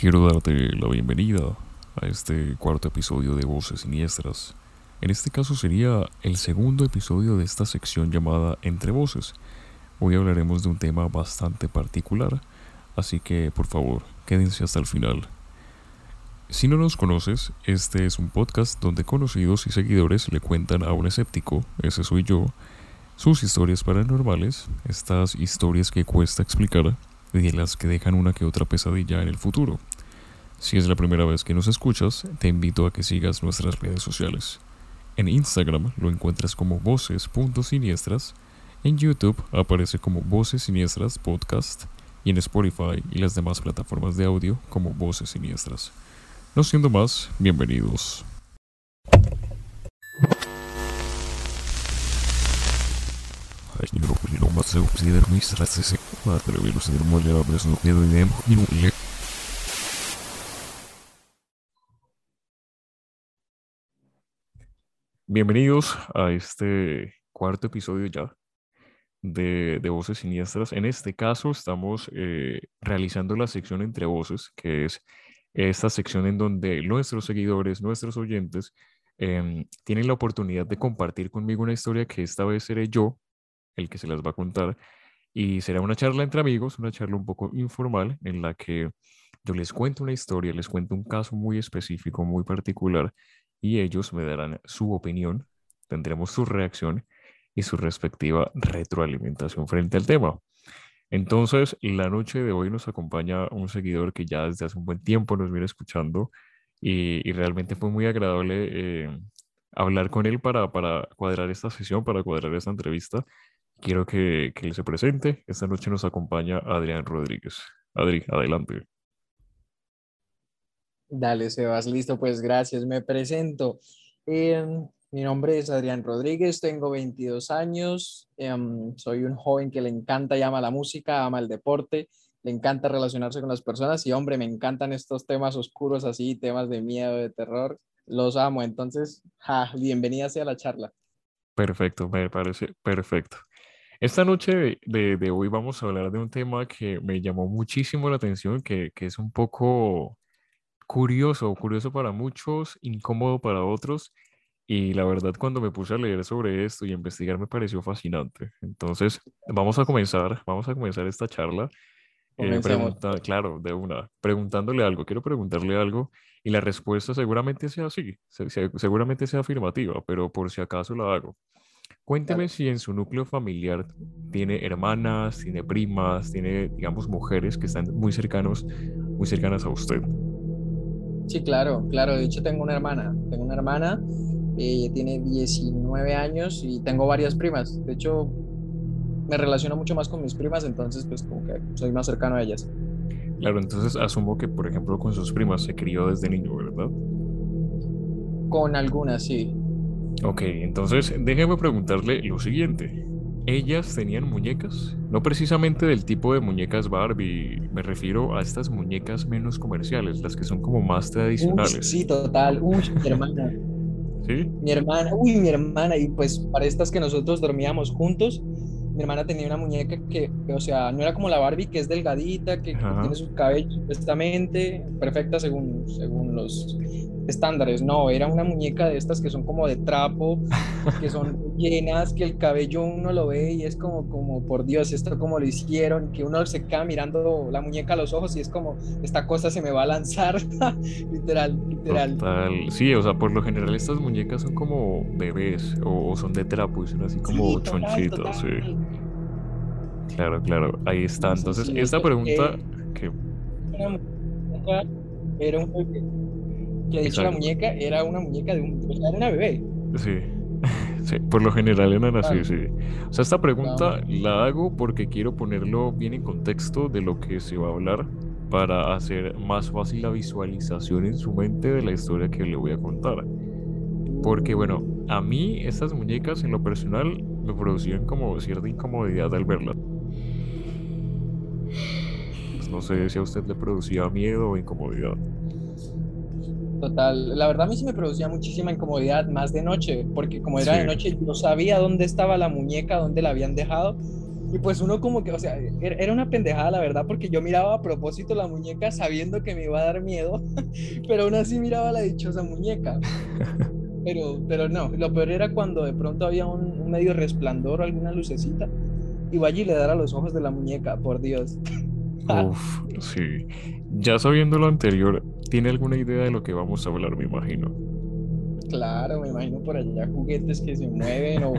Quiero darte la bienvenida a este cuarto episodio de Voces Siniestras. En este caso sería el segundo episodio de esta sección llamada Entre Voces. Hoy hablaremos de un tema bastante particular, así que por favor, quédense hasta el final. Si no nos conoces, este es un podcast donde conocidos y seguidores le cuentan a un escéptico, ese soy yo, sus historias paranormales, estas historias que cuesta explicar y las que dejan una que otra pesadilla en el futuro. Si es la primera vez que nos escuchas, te invito a que sigas nuestras redes sociales. En Instagram lo encuentras como voces.siniestras, en YouTube aparece como Voces Siniestras Podcast y en Spotify y las demás plataformas de audio como Voces Siniestras. No siendo más, bienvenidos. Bienvenidos a este cuarto episodio ya de, de Voces Siniestras. En este caso estamos eh, realizando la sección entre voces, que es esta sección en donde nuestros seguidores, nuestros oyentes, em, tienen la oportunidad de compartir conmigo una historia que esta vez seré yo el que se las va a contar. Y será una charla entre amigos, una charla un poco informal en la que yo les cuento una historia, les cuento un caso muy específico, muy particular, y ellos me darán su opinión, tendremos su reacción y su respectiva retroalimentación frente al tema. Entonces, la noche de hoy nos acompaña un seguidor que ya desde hace un buen tiempo nos viene escuchando y, realmente fue muy agradable eh, hablar con él para, para cuadrar esta sesión, para cuadrar esta entrevista quiero que, que él se presente. Esta noche nos acompaña Adrián Rodríguez. Adri, adelante. Dale, Sebas, listo, pues gracias. Me presento. Em, mi nombre es Adrián Rodríguez, tengo 22 años, em, soy un joven que le encanta y ama la música, ama el deporte, le encanta relacionarse con las personas y hombre, me encantan estos temas oscuros así, temas de miedo, de terror, los amo. Entonces, bienvenida sea la charla. Perfecto, me parece perfecto. Esta noche de, hoy vamos a hablar de un tema que me llamó muchísimo la atención, que, es un poco curioso, curioso para muchos, incómodo para otros. Y la verdad, cuando me puse a leer sobre esto y a investigar, me pareció fascinante. Entonces, vamos a comenzar, vamos a comenzar esta charla. Eh, claro, de una, preguntándole algo. Quiero preguntarle algo y la respuesta seguramente sea así, seguramente sea afirmativa, pero por si acaso la hago. Cuénteme si en su núcleo familiar tiene hermanas, tiene primas, tiene, digamos, mujeres que están muy cercanos, muy cercanas a usted. Sí, claro, claro. De hecho, tengo una hermana. Tengo una hermana, ella tiene 19 años y tengo varias primas. De hecho, me relaciono mucho más con mis primas, entonces, pues, como que soy más cercano a ellas. Claro, entonces asumo que, por ejemplo, con sus primas se crió desde niño, ¿verdad? Con algunas, sí. Ok, entonces déjeme preguntarle lo siguiente. ¿Ellas tenían muñecas? No precisamente del tipo de muñecas Barbie, me refiero a estas muñecas menos comerciales, las que son como más tradicionales. sí, total. Uy, mi hermana. ¿Sí? Mi hermana, uy, mi hermana. Y pues para estas que nosotros dormíamos juntos, mi hermana tenía una muñeca que, o sea, no era como la Barbie, que es delgadita, que, tiene su cabello supuestamente perfecta según, según los estándares. No, era una muñeca de estas que son como de trapo, que son llenas, que el cabello uno lo ve y es como, como por Dios, esto como lo hicieron, que uno se queda mirando la muñeca a los ojos y es como, esta cosa se me va a lanzar, literal, literal. Sí, o sea, por lo general estas muñecas son como bebés o, son de trapo y son así como chonchitos, sí. Claro, claro, ahí está. Entonces, esta pregunta que... Era un que dicho la muñeca era una muñeca de un, era una bebé. Sí. Sí, por lo general eran así, sí. O sea, esta pregunta la hago porque quiero ponerlo bien en contexto de lo que se va a hablar para hacer más fácil la visualización en su mente de la historia que le voy a contar. Porque, bueno, a mí estas muñecas en lo personal me producían como cierta incomodidad al verlas. Pues no sé si a usted le producía miedo o incomodidad. Total, la verdad a mí sí me producía muchísima incomodidad, más de noche, porque como era de noche yo sabía dónde estaba la muñeca, dónde la habían dejado, Y pues uno como que, o sea, era una pendejada la verdad, porque yo miraba a propósito la muñeca sabiendo que me iba a dar miedo, pero aún así miraba la dichosa muñeca. Pero, pero no, lo peor era cuando de pronto había un, medio resplandor o alguna lucecita, y allí le dar a los ojos de la muñeca, por Dios. Uf, sí. Ya sabiendo lo anterior, ¿tiene alguna idea de lo que vamos a hablar, me imagino? Claro, me imagino por allá juguetes que se mueven o,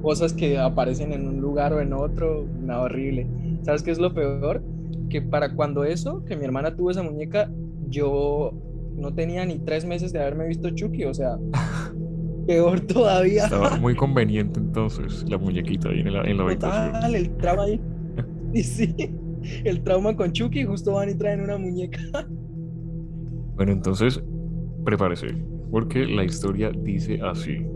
cosas que aparecen en un lugar o en otro, nada horrible. ¿Sabes qué es lo peor? Que para cuando eso, que mi hermana tuvo esa muñeca, yo no tenía ni tres meses de haberme visto Chucky, o sea, peor todavía. Estaba muy conveniente entonces la muñequita ahí en la, en la habitación. el trauma ahí. Y sí, el trauma con Chucky, justo van y traen una muñeca. Bueno, entonces, prepárese porque la historia dice así.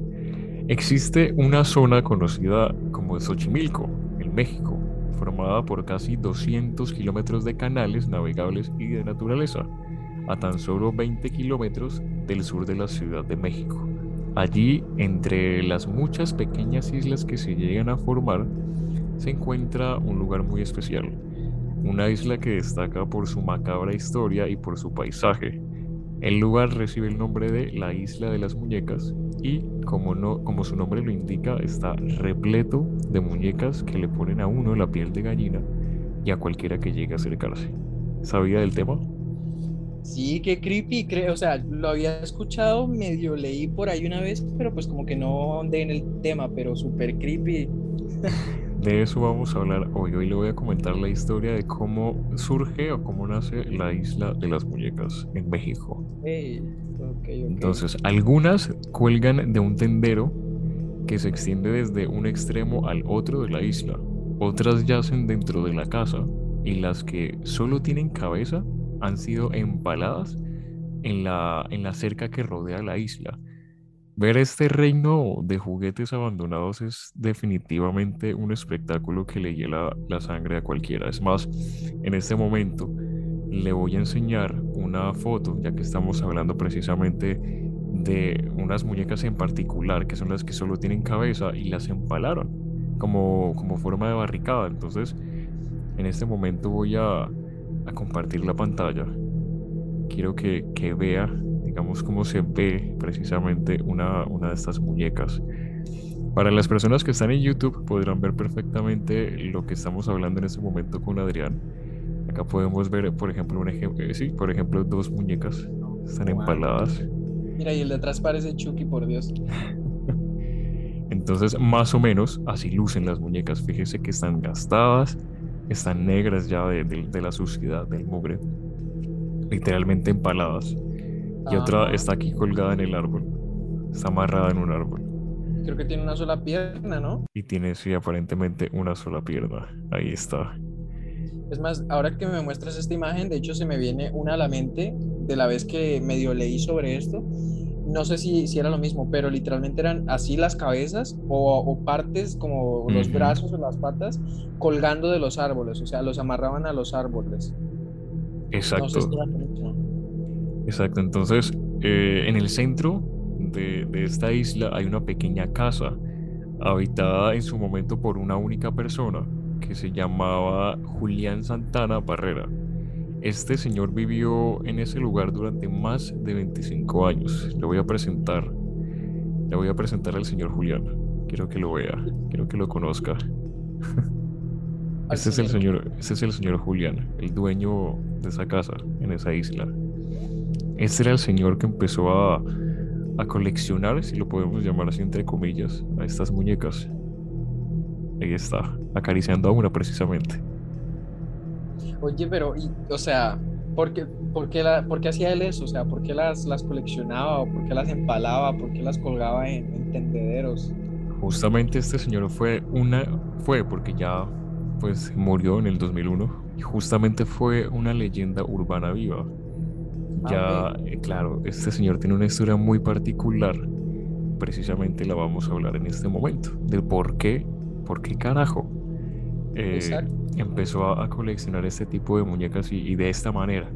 Existe una zona conocida como Xochimilco, en México, formada por casi 200 kilómetros de canales navegables y de naturaleza, a tan solo 20 kilómetros del sur de la Ciudad de México. Allí, entre las muchas pequeñas islas que se llegan a formar, se encuentra un lugar muy especial, una isla que destaca por su macabra historia y por su paisaje, el lugar recibe el nombre de la Isla de las Muñecas y, como, no, como su nombre lo indica, está repleto de muñecas que le ponen a uno la piel de gallina y a cualquiera que llegue a acercarse. ¿Sabía del tema? Sí, qué creepy, creo, o sea, lo había escuchado, medio leí por ahí una vez, pero pues como que no andé en el tema, pero súper creepy. De eso vamos a hablar hoy. Hoy le voy a comentar la historia de cómo surge o cómo nace la isla de las muñecas en México. Entonces, algunas cuelgan de un tendero que se extiende desde un extremo al otro de la isla. Otras yacen dentro de la casa y las que solo tienen cabeza han sido empaladas en la, en la cerca que rodea la isla Ver este reino de juguetes abandonados es definitivamente un espectáculo que le hiela la sangre a cualquiera. Es más, en este momento le voy a enseñar una foto, ya que estamos hablando precisamente de unas muñecas en particular, que son las que solo tienen cabeza y las empalaron como, como forma de barricada. Entonces, en este momento voy a, a compartir la pantalla. Quiero que, que vea digamos, cómo se ve precisamente una, una de estas muñecas. Para las personas que están en YouTube podrán ver perfectamente lo que estamos hablando en este momento con Adrián. Acá podemos ver, por ejemplo, un ejemplo, eh, sí, por ejemplo, dos muñecas están empaladas. Mira, y el de atrás parece Chucky, por Dios. Entonces, más o menos así lucen las muñecas. Fíjese que están gastadas, están negras ya de, de la suciedad, del mugre, literalmente empaladas y otra está aquí colgada en el árbol. Está amarrada en un árbol. Creo que tiene una sola pierna, ¿no? Y tiene, sí, aparentemente una sola pierna. Ahí está. Es más, ahora que me muestras esta imagen, de hecho se me viene una a la mente de la vez que medio leí sobre esto. No sé si, si era lo mismo, pero literalmente eran así las cabezas o, partes como los brazos o las patas colgando de los árboles, o sea, los amarraban a los árboles. Exacto. Exacto, entonces eh, en el centro de, esta isla hay una pequeña casa habitada en su momento por una única persona que se llamaba Julián Santana Barrera. Este señor vivió en ese lugar durante más de 25 años. Le voy a presentar, le voy a presentar al señor Julián. Quiero que lo vea, quiero que lo conozca. Este es el señor, este es el señor Julián, el dueño de esa casa en esa isla. Este era el señor que empezó a, coleccionar, si lo podemos llamar así entre comillas, a estas muñecas. Ahí está, acariciando a una precisamente. Oye, pero, o sea, ¿por qué, por, qué la, por qué, hacía él eso? O sea, ¿por qué las, las coleccionaba? ¿O por qué las empalaba? ¿Por qué las colgaba en, en tendederos? Justamente este señor fue una, fue porque ya pues murió en el 2001 y justamente fue una leyenda urbana viva ya, eh, claro, este señor tiene una historia muy particular. Precisamente la vamos a hablar en este momento. De por qué, por qué carajo eh, empezó a, coleccionar este tipo de muñecas y, de esta manera.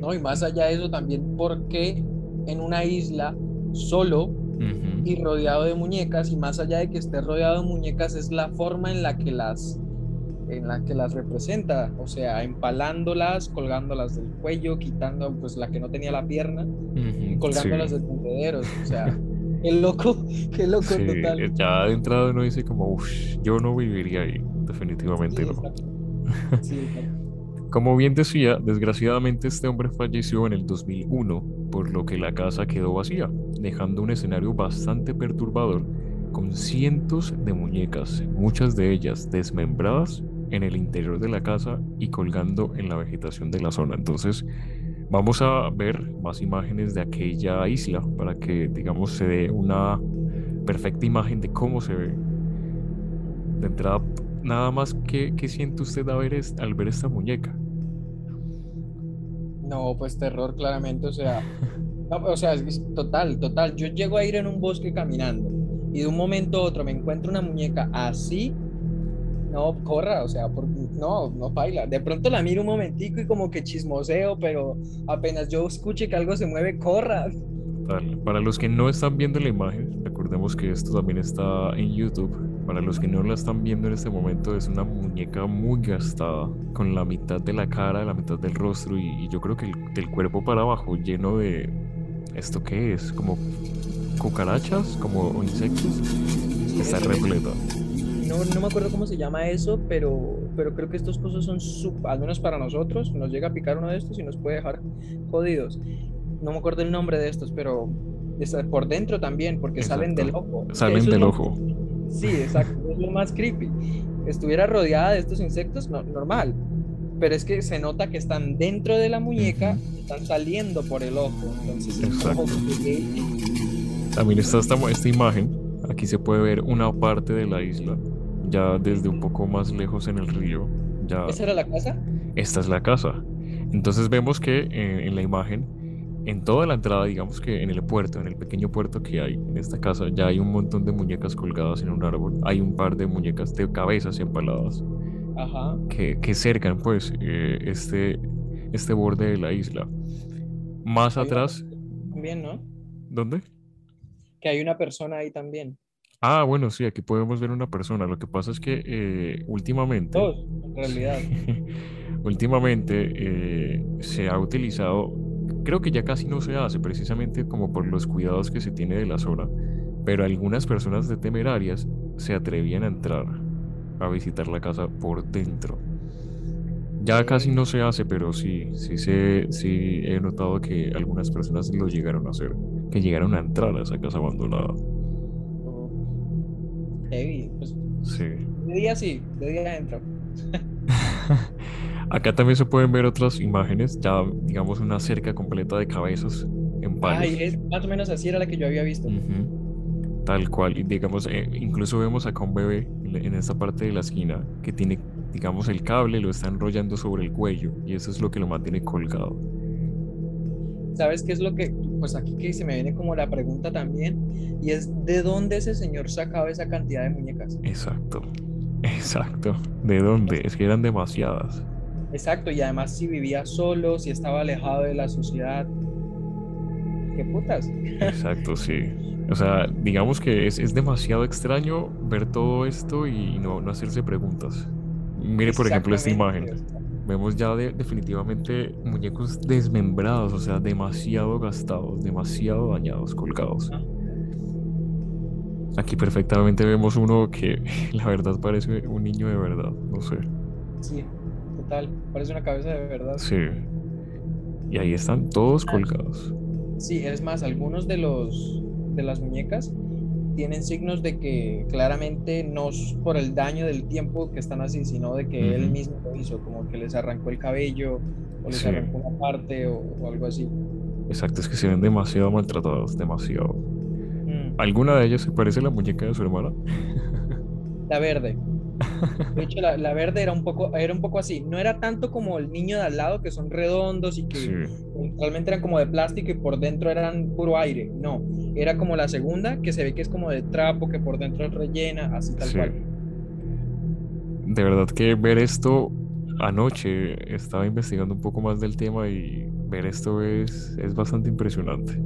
No, y más allá de eso también, por qué en una isla solo y rodeado de muñecas, y más allá de que esté rodeado de muñecas, es la forma en la que las en la que las representa, o sea, empalándolas, colgándolas del cuello, quitando pues la que no tenía la pierna y colgándolas de tendederos, o sea, qué loco, qué loco total. Ya de entrada uno dice como, uff, yo no viviría ahí, definitivamente no. Como bien decía, desgraciadamente este hombre falleció en el 2001, por lo que la casa quedó vacía, dejando un escenario bastante perturbador con cientos de muñecas, muchas de ellas desmembradas en el interior de la casa y colgando en la vegetación de la zona. Entonces, vamos a ver más imágenes de aquella isla para que, digamos, se dé una perfecta imagen de cómo se ve. De entrada, nada más, ¿qué, qué siente usted al ver, esta muñeca? No, pues terror claramente, o sea, o sea, es total, total. Yo llego a ir en un bosque caminando y de un momento a otro me encuentro una muñeca así, no corra, o sea, no, no baila. De pronto la miro un momentico y como que chismoseo, pero apenas yo escuche que algo se mueve, corra. Para los que no están viendo la imagen, recordemos que esto también está en YouTube. Para los que no la están viendo en este momento, es una muñeca muy gastada, con la mitad de la cara, la mitad del rostro y, yo creo que el, del cuerpo para abajo lleno de... ¿Esto qué es? Como cucarachas, como insectos. Está repleta. No, no me acuerdo cómo se llama eso, pero, pero creo que estas cosas son, al menos para nosotros, nos llega a picar uno de estos y nos puede dejar jodidos. No me acuerdo el nombre de estos, pero por dentro también, porque salen del ojo. Salen del ojo. Sí, exacto, es lo más creepy. Estuviera rodeada de estos insectos, no, normal, pero es que se nota que están dentro de la muñeca, están saliendo por el ojo. Entonces, exacto. También está esta, esta imagen. Aquí se puede ver una parte de la isla, ya desde un poco más lejos en el río. Ya... ¿Esa era la casa? Esta es la casa. Entonces vemos que eh, en la imagen, en toda la entrada, digamos que en el puerto, en el pequeño puerto que hay en esta casa, ya hay un montón de muñecas colgadas en un árbol. Hay un par de muñecas de cabezas empaladas Ajá. Que, que cercan pues eh, este, este borde de la isla. Más atrás... También, ¿no? ¿Dónde? que hay una persona ahí también. Ah, bueno, sí, aquí podemos ver una persona. Lo que pasa es que eh, últimamente... Dos, en realidad. últimamente eh, se ha utilizado, creo que ya casi no se hace, precisamente como por los cuidados que se tiene de la zona, pero algunas personas de temerarias se atrevían a entrar a visitar la casa por dentro. Ya casi no se hace, pero sí, sí, se, sí he notado que algunas personas lo llegaron a hacer, que llegaron a entrar a esa casa abandonada. Heavy, pues. Sí. De día sí, de día entro. Acá también se pueden ver otras imágenes, ya digamos una cerca completa de cabezas en palos. Ay, es más o menos así era la que yo había visto. Tal cual, y digamos, eh, incluso vemos acá un bebé en esta parte de la esquina que tiene digamos, el cable lo está enrollando sobre el cuello y eso es lo que lo mantiene colgado. ¿Sabes qué es lo que, pues aquí que se me viene como la pregunta también, y es de dónde ese señor sacaba esa cantidad de muñecas? Exacto, exacto, ¿de dónde? Es que eran demasiadas. Exacto, y además si vivía solo, si estaba alejado de la sociedad, qué putas. Exacto, sí. O sea, digamos que es, es demasiado extraño ver todo esto y no, no hacerse preguntas. Mire, por ejemplo, esta imagen. Vemos ya definitivamente muñecos desmembrados, o sea, demasiado gastados, demasiado dañados, colgados. Aquí perfectamente vemos uno que la verdad parece un niño de verdad, no sé. Sí, total, parece una cabeza de verdad. Sí. Y ahí están todos colgados. Sí, es más, algunos de los de las muñecas tienen signos de que claramente no es por el daño del tiempo que están así, sino de que él mismo lo hizo, como que les arrancó el cabello o les arrancó una parte o, algo así. Exacto, es que se ven demasiado maltratados, demasiado. Mm. ¿Alguna de ellas se parece a la muñeca de su hermana? La verde. De hecho, la, verde era un, poco, era un poco así. No era tanto como el niño de al lado, que son redondos y que realmente eran como de plástico y por dentro eran puro aire. No, era como la segunda, que se ve que es como de trapo, que por dentro es rellena, así tal cual. De verdad que ver esto anoche, estaba investigando un poco más del tema y ver esto es, es bastante impresionante.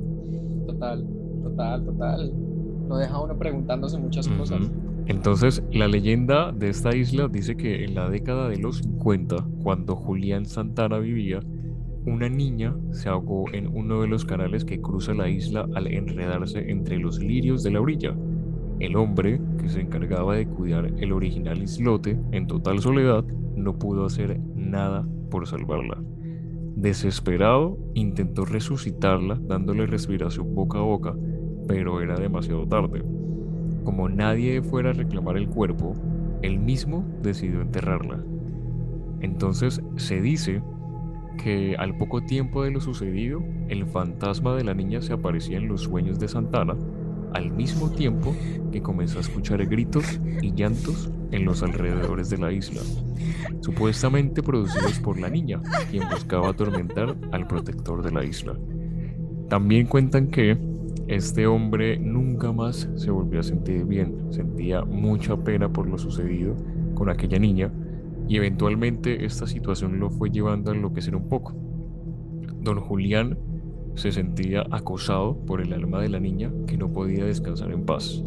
Total, total, total. Lo deja uno preguntándose muchas cosas. Entonces, la leyenda de esta isla dice que en la década de los 50, cuando Julián Santana vivía, una niña se ahogó en uno de los canales que cruza la isla al enredarse entre los lirios de la orilla. El hombre, que se encargaba de cuidar el original islote en total soledad, no pudo hacer nada por salvarla. Desesperado, intentó resucitarla dándole respiración boca a boca, pero era demasiado tarde. Como nadie fuera a reclamar el cuerpo, él mismo decidió enterrarla. Entonces se dice que al poco tiempo de lo sucedido, el fantasma de la niña se aparecía en los sueños de Santana, al mismo tiempo que comenzó a escuchar gritos y llantos en los alrededores de la isla, supuestamente producidos por la niña, quien buscaba atormentar al protector de la isla. También cuentan que este hombre nunca más se volvió a sentir bien, sentía mucha pena por lo sucedido con aquella niña y eventualmente esta situación lo fue llevando a enloquecer un poco. Don Julián se sentía acosado por el alma de la niña que no podía descansar en paz.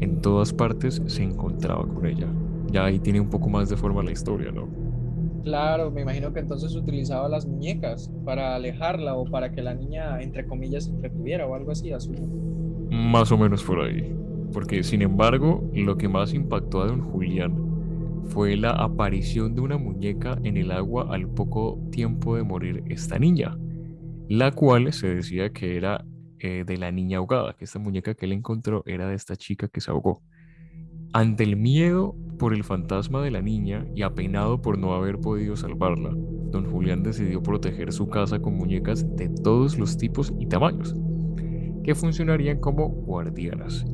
En todas partes se encontraba con ella. Ya ahí tiene un poco más de forma la historia, ¿no? Claro, me imagino que entonces utilizaba las muñecas para alejarla o para que la niña, entre comillas, se entretuviera o algo así. Más o menos por ahí. Porque, sin embargo, lo que más impactó a don Julián fue la aparición de una muñeca en el agua al poco tiempo de morir esta niña, la cual se decía que era eh, de la niña ahogada, que esta muñeca que él encontró era de esta chica que se ahogó. Ante el miedo por el fantasma de la niña y apenado por no haber podido salvarla, don Julián decidió proteger su casa con muñecas de todos los tipos y tamaños, que funcionarían como guardianas.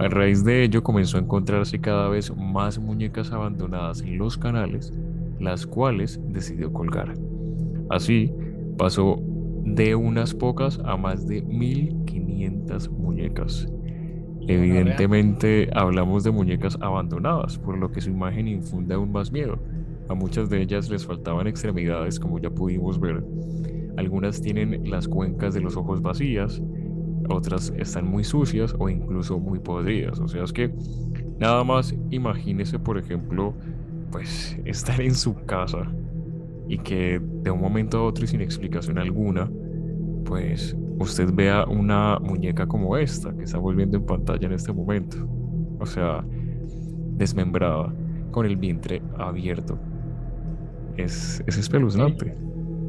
A raíz de ello comenzó a encontrarse cada vez más muñecas abandonadas en los canales, las cuales decidió colgar. Así pasó de unas pocas a más de 1500 muñecas. Evidentemente hablamos de muñecas abandonadas, por lo que su imagen infunde aún más miedo. A muchas de ellas les faltaban extremidades, como ya pudimos ver. Algunas tienen las cuencas de los ojos vacías, otras están muy sucias o incluso muy podridas. O sea, es que nada más imagínese, por ejemplo, pues estar en su casa y que de un momento a otro y sin explicación alguna, pues usted vea una muñeca como esta que está volviendo en pantalla en este momento. O sea, desmembrada, con el vientre abierto. Es, es espeluznante.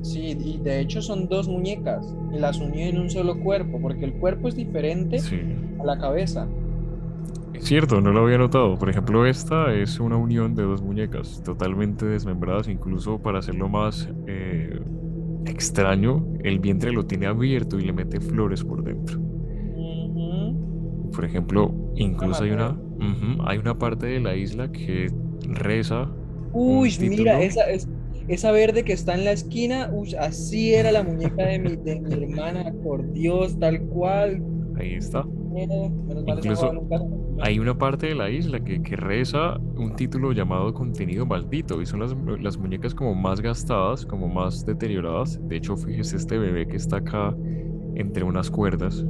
Sí, y de hecho son dos muñecas y las unió en un solo cuerpo, porque el cuerpo es diferente a la cabeza. Es cierto, no lo había notado. Por ejemplo, esta es una unión de dos muñecas totalmente desmembradas, incluso para hacerlo más eh, extraño, el vientre lo tiene abierto y le mete flores por dentro. Por ejemplo, incluso hay una, hay una parte de la isla que reza. Uy, mira, esa, es, esa verde que está en la esquina, uy, así era la muñeca de mi, de mi hermana, por Dios, tal cual. Ahí está. Incluso hay una parte de la isla que, que, reza un título llamado Contenido Maldito y son las, las, muñecas como más gastadas, como más deterioradas. De hecho, fíjese este bebé que está acá entre unas cuerdas.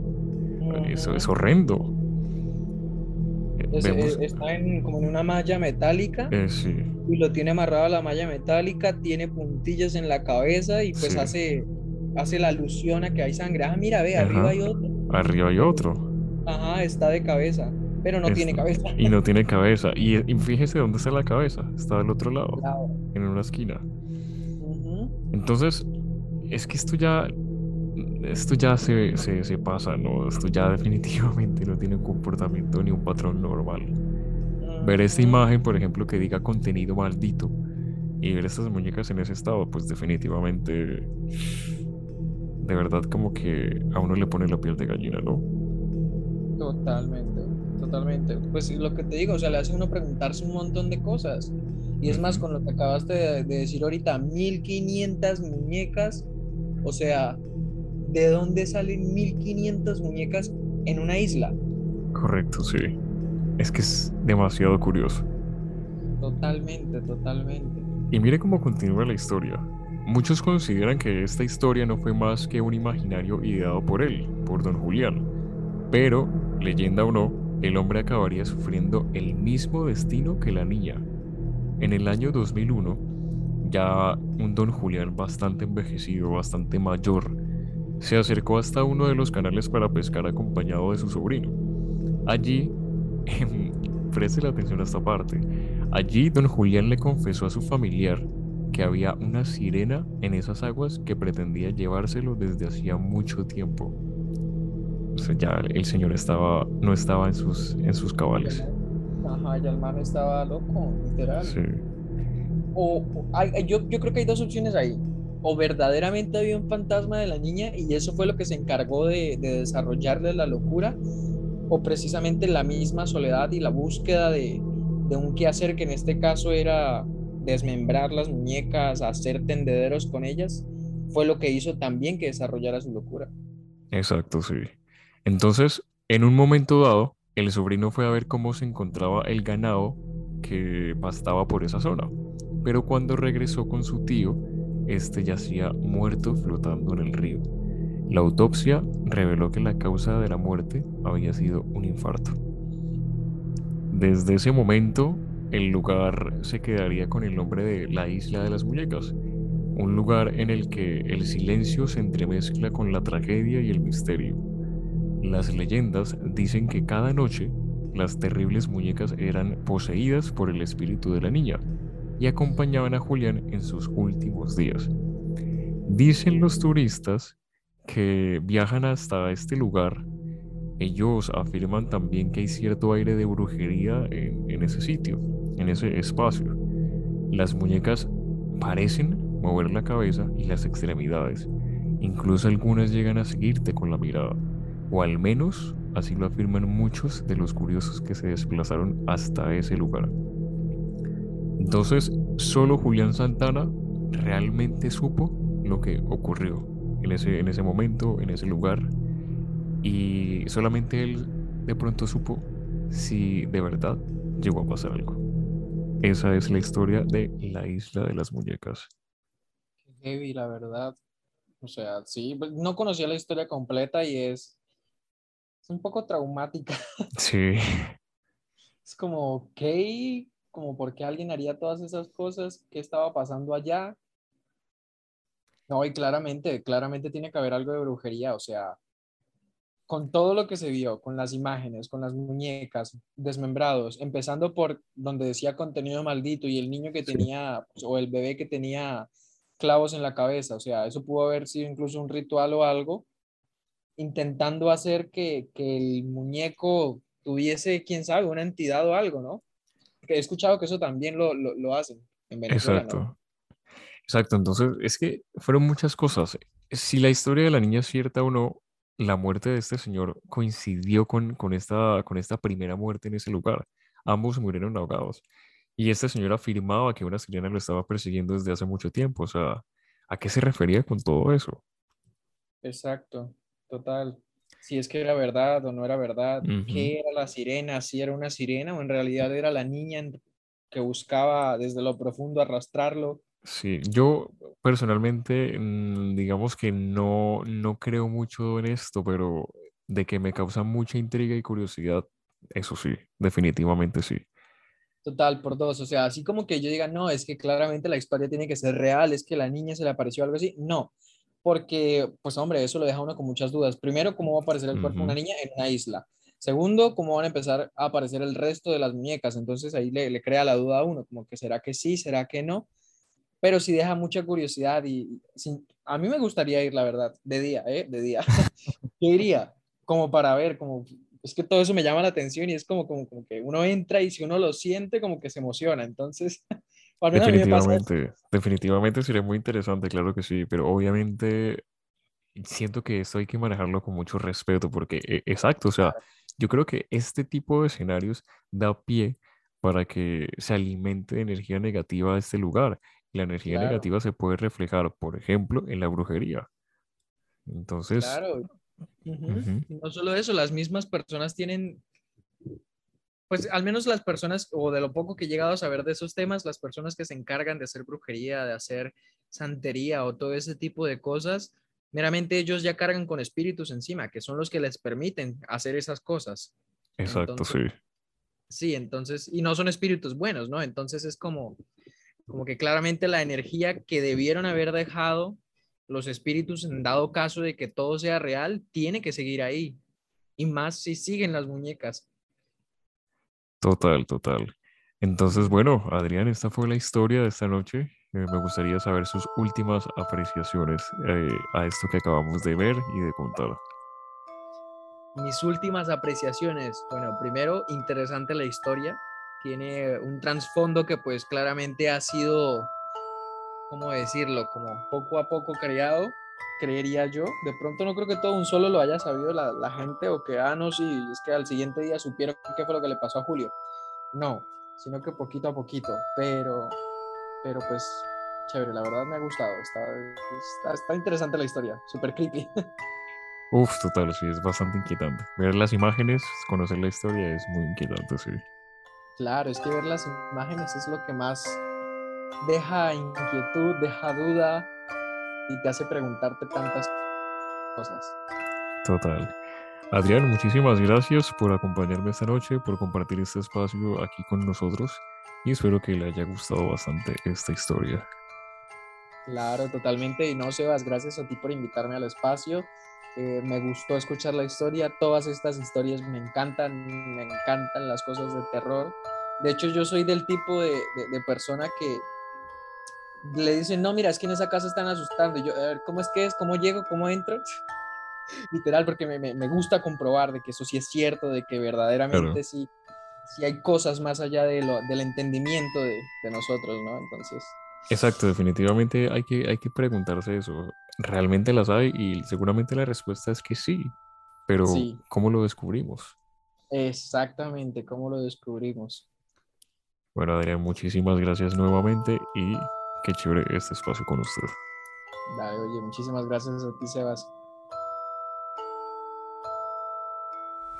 Eso es horrendo. Eh, está en, como en una malla metálica eh, sí. y lo tiene amarrado a la malla metálica, tiene puntillas en la cabeza y pues hace, hace la alusión a que hay sangre. Ah, mira, ve, arriba hay otro. Arriba hay otro. Ajá, está de cabeza, pero no tiene cabeza. Y no tiene cabeza. Y, fíjese dónde está la cabeza. Está del otro lado, en una esquina. Entonces, es que esto ya esto ya se, se, pasa, ¿no? Esto ya definitivamente no tiene un comportamiento ni un patrón normal. Ver esta imagen, por ejemplo, que diga contenido maldito y ver estas muñecas en ese estado, pues definitivamente, de verdad como que a uno le pone la piel de gallina, ¿no? Totalmente, totalmente. Pues lo que te digo, o sea, le hace uno preguntarse un montón de cosas. Y es más, con lo que acabaste de, de decir ahorita, 1500 muñecas, o sea, ¿de dónde salen 1500 muñecas en una isla? Correcto, sí. Es que es demasiado curioso. Totalmente, totalmente. Y mire cómo continúa la historia. Muchos consideran que esta historia no fue más que un imaginario ideado por él, por don Julián. Pero, leyenda o no, el hombre acabaría sufriendo el mismo destino que la niña. En el año 2001, ya un don Julián bastante envejecido, bastante mayor, se acercó hasta uno de los canales para pescar acompañado de su sobrino. Allí, preste la atención a esta parte, allí don Julián le confesó a su familiar que había una sirena en esas aguas que pretendía llevárselo desde hacía mucho tiempo. O sea, ya el señor estaba, no estaba en sus, en sus cabales. Ajá, ya el man estaba loco, literal. Sí. O, yo, yo creo que hay dos opciones ahí. O verdaderamente había un fantasma de la niña y eso fue lo que se encargó de, de desarrollarle la locura, o precisamente la misma soledad y la búsqueda de, de un quehacer que en este caso era desmembrar las muñecas, hacer tendederos con ellas, fue lo que hizo también que desarrollara su locura. Exacto, sí. Entonces, en un momento dado, el sobrino fue a ver cómo se encontraba el ganado que pastaba por esa zona. Pero cuando regresó con su tío, este yacía muerto flotando en el río. La autopsia reveló que la causa de la muerte había sido un infarto. Desde ese momento, el lugar se quedaría con el nombre de la Isla de las Muñecas, un lugar en el que el silencio se entremezcla con la tragedia y el misterio. Las leyendas dicen que cada noche las terribles muñecas eran poseídas por el espíritu de la niña y acompañaban a Julián en sus últimos días. Dicen los turistas que viajan hasta este lugar ellos afirman también que hay cierto aire de brujería en, ese sitio, en ese espacio. Las muñecas parecen mover la cabeza y las extremidades. Incluso algunas llegan a seguirte con la mirada. O al menos así lo afirman muchos de los curiosos que se desplazaron hasta ese lugar. Entonces, solo Julián Santana realmente supo lo que ocurrió en ese, en ese momento, en ese lugar, y solamente él de pronto supo si de verdad llegó a pasar algo. Esa es la historia de la isla de las muñecas. Heavy, la verdad. O sea, sí, pues, no conocía la historia completa y es, es un poco traumática. Sí. Es como, ok, como por qué alguien haría todas esas cosas, qué estaba pasando allá. No, y claramente, claramente tiene que haber algo de brujería, o sea, con todo lo que se vio, con las imágenes, con las muñecas desmembrados, empezando por donde decía contenido maldito y el niño que tenía, pues, o el bebé que tenía clavos en la cabeza, o sea, eso pudo haber sido incluso un ritual o algo, intentando hacer que, el muñeco tuviese, quién sabe, una entidad o algo, ¿no? he escuchado que eso también lo, lo, hacen en Venezuela. Exacto. Exacto, entonces es que fueron muchas cosas. Si la historia de la niña es cierta o no, la muerte de este señor coincidió con, con, esta, con esta primera muerte en ese lugar. Ambos murieron ahogados. Y este señor afirmaba que una sirena lo estaba persiguiendo desde hace mucho tiempo. O sea, ¿a qué se refería con todo eso? Exacto, total. Si es que era verdad o no era verdad, ¿qué era la sirena? Si era una sirena o en realidad era la niña que buscaba desde lo profundo arrastrarlo. Sí, yo personalmente, mm, digamos que no, no creo mucho en esto, pero de que me causa mucha intriga y curiosidad, eso sí, definitivamente sí. Total, por dos. O sea, así como que yo diga, no, es que claramente la historia tiene que ser real, es que la niña se le apareció algo así. No, porque, pues hombre, eso lo deja uno con muchas dudas. Primero, ¿cómo va a aparecer el cuerpo de una niña en una isla? Segundo, ¿cómo van a empezar a aparecer el resto de las muñecas? Entonces ahí le, le crea la duda a uno, como que será que sí, será que no pero sí deja mucha curiosidad y, a mí me gustaría ir, la verdad, de día, ¿eh? De día. Yo iría como para ver, como, es que todo eso me llama la atención y es como, como, como que uno entra y si uno lo siente, como que se emociona. Entonces, definitivamente, definitivamente sería muy interesante, claro que sí, pero obviamente siento que esto hay que manejarlo con mucho respeto porque, e, exacto, o sea, yo creo que este tipo de escenarios da pie para que se alimente de energía negativa a este lugar la energía negativa se puede reflejar, por ejemplo, en la brujería. Entonces... Claro. No solo eso, las mismas personas tienen, pues al menos las personas, o de lo poco que he llegado a saber de esos temas, las personas que se encargan de hacer brujería, de hacer santería o todo ese tipo de cosas, meramente ellos ya cargan con espíritus encima, que son los que les permiten hacer esas cosas. Exacto, sí. Sí, entonces, y no son espíritus buenos, ¿no? Entonces es como, como que claramente la energía que debieron haber dejado los espíritus en dado caso de que todo sea real, tiene que seguir ahí. Y más si siguen las muñecas. Total, total. Entonces, bueno, Adrián, esta fue la historia de esta noche. Eh, me gustaría saber sus últimas apreciaciones eh, a esto que acabamos de ver y de contar. Mis últimas apreciaciones. Bueno, primero, interesante la historia. Tiene un trasfondo que pues claramente ha sido, ¿cómo decirlo? Como poco a poco creado, creería yo. De pronto no creo que todo un solo lo haya sabido la, la gente o que, ah, no, sí, es que al siguiente día supieron qué fue lo que le pasó a Julio. No, sino que poquito a poquito, pero, pero pues chévere, la verdad me ha gustado, está, está, interesante la historia, súper creepy. Uf, total, sí, es bastante inquietante. Ver las imágenes, conocer la historia es muy inquietante, sí. Claro, es que ver las imágenes es lo que más deja inquietud, deja duda y te hace preguntarte tantas cosas. Total. Adrián, muchísimas gracias por acompañarme esta noche, por compartir este espacio aquí con nosotros y espero que le haya gustado bastante esta historia. Claro, totalmente. Y no, Sebas, gracias a ti por invitarme al espacio. Eh, me gustó escuchar la historia. Todas estas historias me encantan, me encantan las cosas de terror. De hecho, yo soy del tipo de, de, persona que le dicen, no, mira, es que en esa casa están asustando. Y yo, a ver, ¿cómo es que es? ¿Cómo llego? ¿Cómo entro? literal, porque me, me, gusta comprobar de que eso sí es cierto, de que verdaderamente sí, sí hay cosas más allá de lo, del entendimiento de, de, nosotros, ¿no? Entonces... Exacto, definitivamente hay que, hay que preguntarse eso. ¿Realmente las hay? Y seguramente la respuesta es que sí, pero ¿cómo lo descubrimos? Exactamente, ¿cómo lo descubrimos? Bueno, Adrián, muchísimas gracias nuevamente y qué chévere este espacio con usted. Dale, oye, muchísimas gracias a ti, Sebas.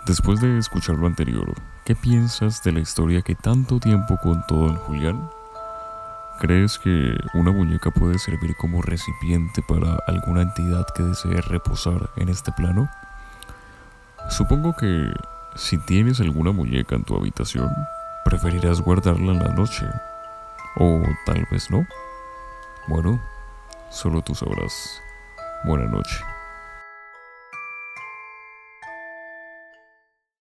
Después de escuchar lo anterior, ¿qué piensas de la historia que tanto tiempo contó don Julián? ¿Crees que una muñeca puede servir como recipiente para alguna entidad que desee reposar en este plano? Supongo que si tienes alguna muñeca en tu habitación, preferirás guardarla en la noche. O tal vez no. Bueno, solo tú sabrás. Buena noche.